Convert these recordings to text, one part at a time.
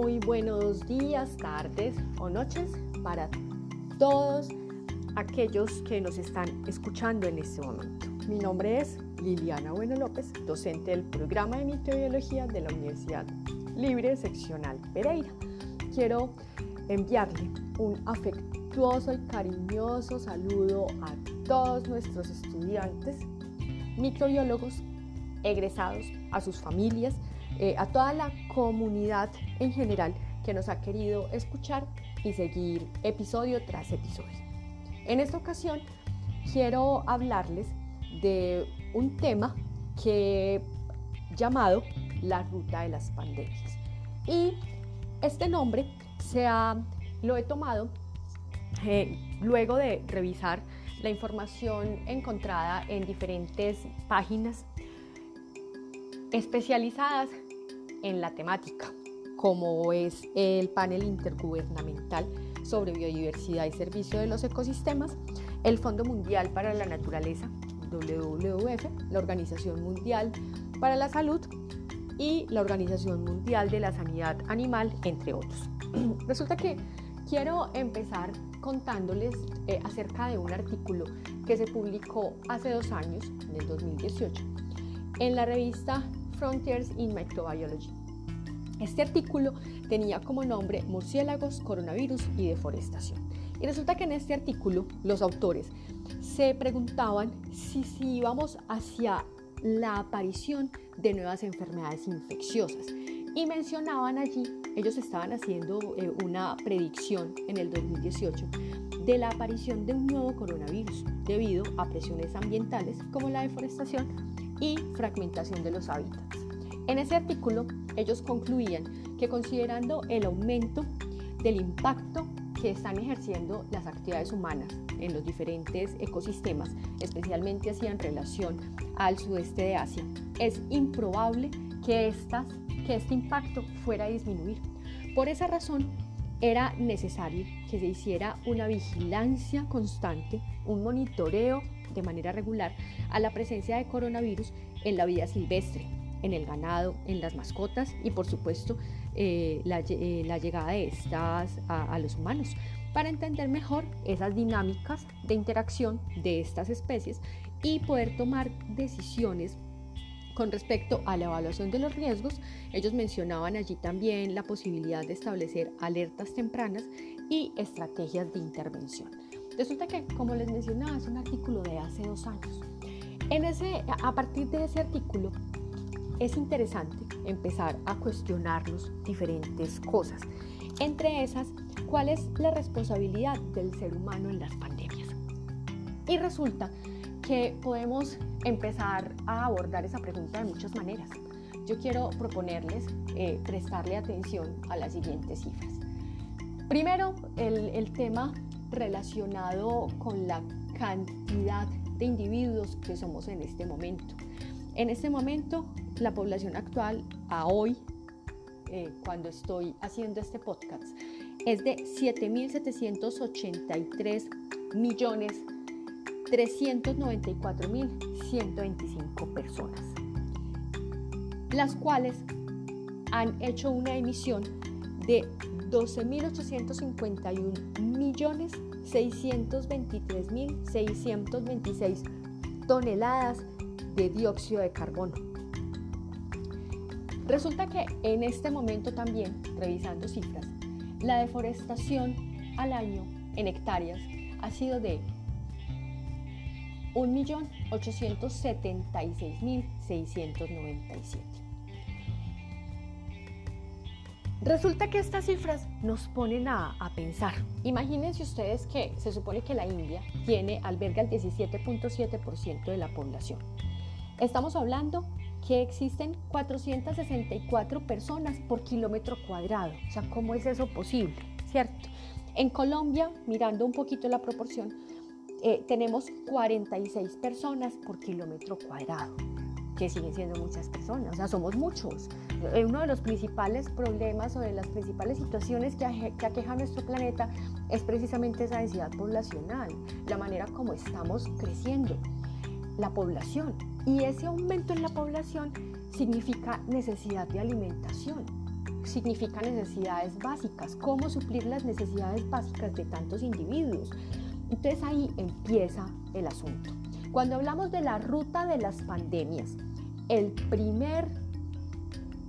Muy buenos días, tardes o noches para todos aquellos que nos están escuchando en este momento. Mi nombre es Liliana Bueno López, docente del programa de microbiología de la Universidad Libre Seccional Pereira. Quiero enviarle un afectuoso y cariñoso saludo a todos nuestros estudiantes, microbiólogos, egresados, a sus familias, eh, a toda la comunidad en general que nos ha querido escuchar y seguir episodio tras episodio. En esta ocasión quiero hablarles de un tema que llamado la ruta de las pandemias. Y este nombre se ha, lo he tomado eh, luego de revisar la información encontrada en diferentes páginas especializadas en la temática, como es el panel intergubernamental sobre biodiversidad y servicio de los ecosistemas, el Fondo Mundial para la Naturaleza, WWF, la Organización Mundial para la Salud y la Organización Mundial de la Sanidad Animal, entre otros. Resulta que quiero empezar contándoles eh, acerca de un artículo que se publicó hace dos años, en el 2018, en la revista Frontiers in Microbiology. Este artículo tenía como nombre Murciélagos, Coronavirus y Deforestación. Y resulta que en este artículo los autores se preguntaban si, íbamos hacia la aparición de nuevas enfermedades infecciosas. Y mencionaban allí, ellos estaban haciendo eh, una predicción en el 2018 de la aparición de un nuevo coronavirus debido a presiones ambientales como la deforestación y fragmentación de los hábitats. En ese artículo, ellos concluían que considerando el aumento del impacto que están ejerciendo las actividades humanas en los diferentes ecosistemas, especialmente así en relación al sudeste de Asia, es improbable que, estas, que este impacto fuera a disminuir. Por esa razón, era necesario que se hiciera una vigilancia constante, un monitoreo de manera regular a la presencia de coronavirus en la vida silvestre, en el ganado, en las mascotas y por supuesto eh, eh, la, llegada de estas a, los humanos. Para entender mejor esas dinámicas de interacción de estas especies y poder tomar decisiones con respecto a la evaluación de los riesgos, ellos mencionaban allí también la posibilidad de establecer alertas tempranas y estrategias de intervención. Resulta que, como les mencionaba, es un artículo de hace dos años. En ese, a partir de ese artículo, es interesante empezar a cuestionarnos diferentes cosas. Entre esas, ¿cuál es la responsabilidad del ser humano en las pandemias? Y resulta que podemos empezar a abordar esa pregunta de muchas maneras. Yo quiero proponerles eh, prestarle atención a las siguientes cifras. Primero, el, tema relacionado con la cantidad de individuos que somos en este momento. En este momento, la población actual, a hoy, eh, cuando estoy haciendo este podcast, es de 7.783 millones 394.125 personas, las cuales han hecho una emisión de 12.851 millones 623.626 toneladas de dióxido de carbono. Resulta que en este momento también, revisando cifras, la deforestación al año en hectáreas ha sido de 1.876.697. Resulta que estas cifras nos ponen a, a, pensar. Imagínense ustedes que se supone que la India tiene, alberga el 17.7% de la población. Estamos hablando que existen 464 personas por kilómetro cuadrado. O sea, ¿cómo es eso posible? ¿Cierto? En Colombia, mirando un poquito la proporción, eh, tenemos 46 personas por kilómetro cuadrado, que siguen siendo muchas personas, o sea, somos muchos. Eh, uno de los principales problemas o de las principales situaciones que, que aqueja nuestro planeta es precisamente esa densidad poblacional, la manera como estamos creciendo, la población. Y ese aumento en la población significa necesidad de alimentación. significa necesidades básicas, cómo suplir las necesidades básicas de tantos individuos. Entonces ahí empieza el asunto. Cuando hablamos de la ruta de las pandemias, el primer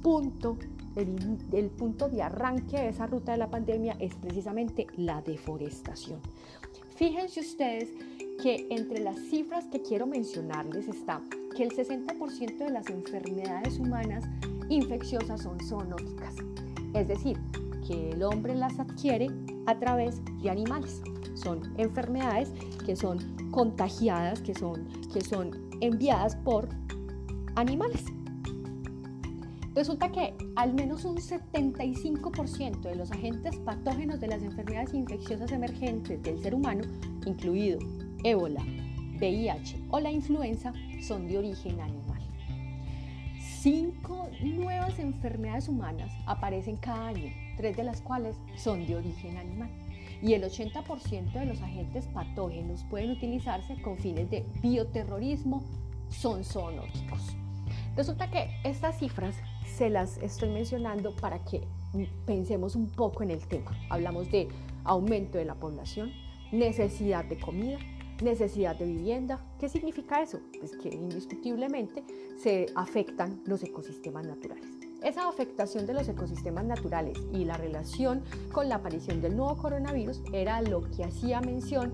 punto, el, punto de arranque de esa ruta de la pandemia es precisamente la deforestación. Fíjense ustedes que entre las cifras que quiero mencionarles está que el 60% de las enfermedades humanas infecciosas son zoonóticas, es decir, que el hombre las adquiere a través de animales. Son enfermedades que son contagiadas, que son, que son enviadas por animales. Resulta que al menos un 75% de los agentes patógenos de las enfermedades infecciosas emergentes del ser humano, incluido ébola, VIH o la influenza, son de origen animal. Cinco nuevas enfermedades humanas aparecen cada año, tres de las cuales son de origen animal. Y el 80% de los agentes patógenos pueden utilizarse con fines de bioterrorismo, son zoonóticos. Resulta que estas cifras se las estoy mencionando para que pensemos un poco en el tema. Hablamos de aumento de la población, necesidad de comida, necesidad de vivienda. ¿Qué significa eso? Pues que indiscutiblemente se afectan los ecosistemas naturales. Esa afectación de los ecosistemas naturales y la relación con la aparición del nuevo coronavirus era lo que hacía mención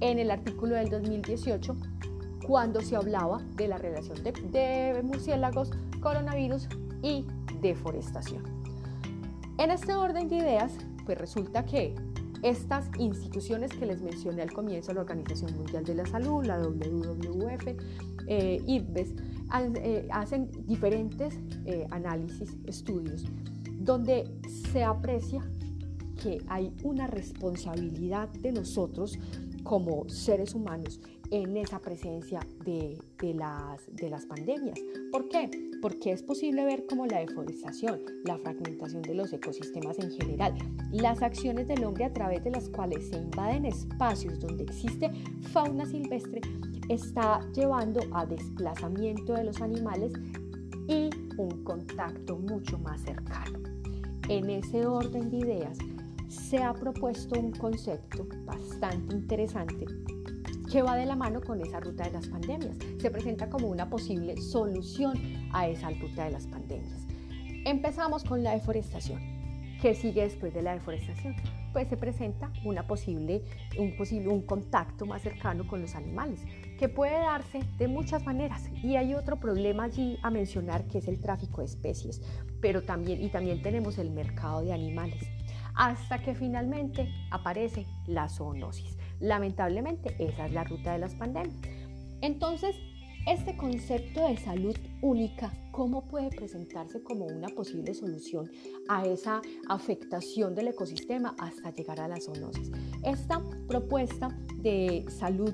en el artículo del 2018 cuando se hablaba de la relación de, de murciélagos, coronavirus y deforestación. En este orden de ideas, pues resulta que estas instituciones que les mencioné al comienzo, la Organización Mundial de la Salud, la WWF, eh, eh, hacen diferentes eh, análisis, estudios, donde se aprecia que hay una responsabilidad de nosotros como seres humanos en esa presencia de, las, de las pandemias. ¿Por qué? Porque es posible ver cómo la deforestación, la fragmentación de los ecosistemas en general, las acciones del hombre a través de las cuales se invaden espacios donde existe fauna silvestre, está llevando a desplazamiento de los animales y un contacto mucho más cercano. En ese orden de ideas, se ha propuesto un concepto bastante interesante que va de la mano con esa ruta de las pandemias. Se presenta como una posible solución a esa ruta de las pandemias. Empezamos con la deforestación. ¿Qué sigue después de la deforestación? Pues se presenta una posible, un posible un contacto más cercano con los animales, que puede darse de muchas maneras. Y hay otro problema allí a mencionar que es el tráfico de especies, pero también y también tenemos el mercado de animales hasta que finalmente aparece la zoonosis. Lamentablemente, esa es la ruta de las pandemias. Entonces, este concepto de salud única, ¿cómo puede presentarse como una posible solución a esa afectación del ecosistema hasta llegar a la zoonosis? Esta propuesta de salud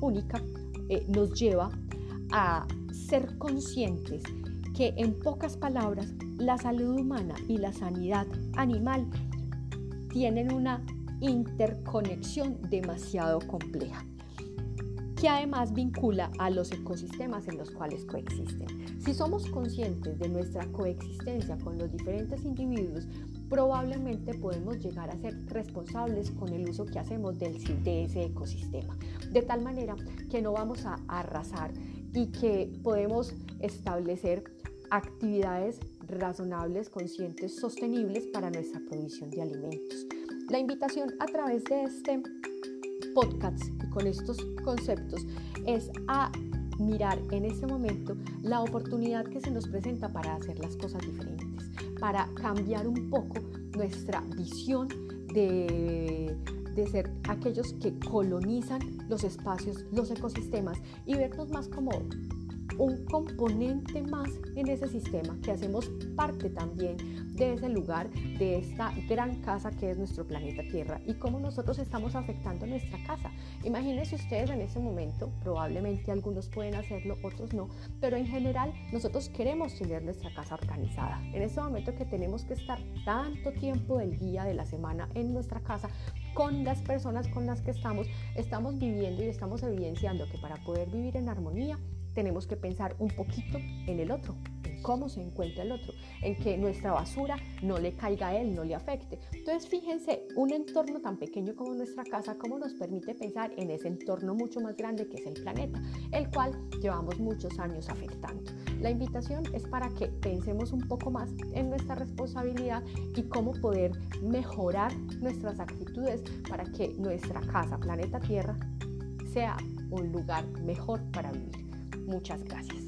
única eh, nos lleva a ser conscientes que en pocas palabras la salud humana y la sanidad animal tienen una interconexión demasiado compleja que además vincula a los ecosistemas en los cuales coexisten. Si somos conscientes de nuestra coexistencia con los diferentes individuos, probablemente podemos llegar a ser responsables con el uso que hacemos de ese ecosistema, de tal manera que no vamos a arrasar y que podemos establecer actividades razonables, conscientes, sostenibles para nuestra provisión de alimentos. La invitación a través de este podcast y con estos conceptos es a mirar en este momento la oportunidad que se nos presenta para hacer las cosas diferentes, para cambiar un poco nuestra visión de, de ser aquellos que colonizan los espacios, los ecosistemas y vernos más como un componente más en ese sistema, que hacemos parte también de ese lugar, de esta gran casa que es nuestro planeta Tierra y cómo nosotros estamos afectando nuestra casa. Imagínense ustedes en ese momento, probablemente algunos pueden hacerlo, otros no, pero en general nosotros queremos tener nuestra casa organizada. En ese momento que tenemos que estar tanto tiempo del día, de la semana en nuestra casa, con las personas con las que estamos, estamos viviendo y estamos evidenciando que para poder vivir en armonía tenemos que pensar un poquito en el otro, en cómo se encuentra el otro, en que nuestra basura no le caiga a él, no le afecte. Entonces, fíjense, un entorno tan pequeño como nuestra casa, cómo nos permite pensar en ese entorno mucho más grande que es el planeta, el cual llevamos muchos años afectando. La invitación es para que pensemos un poco más en nuestra responsabilidad y cómo poder mejorar nuestras actitudes para que nuestra casa, planeta Tierra, sea un lugar mejor para vivir. Muchas gracias.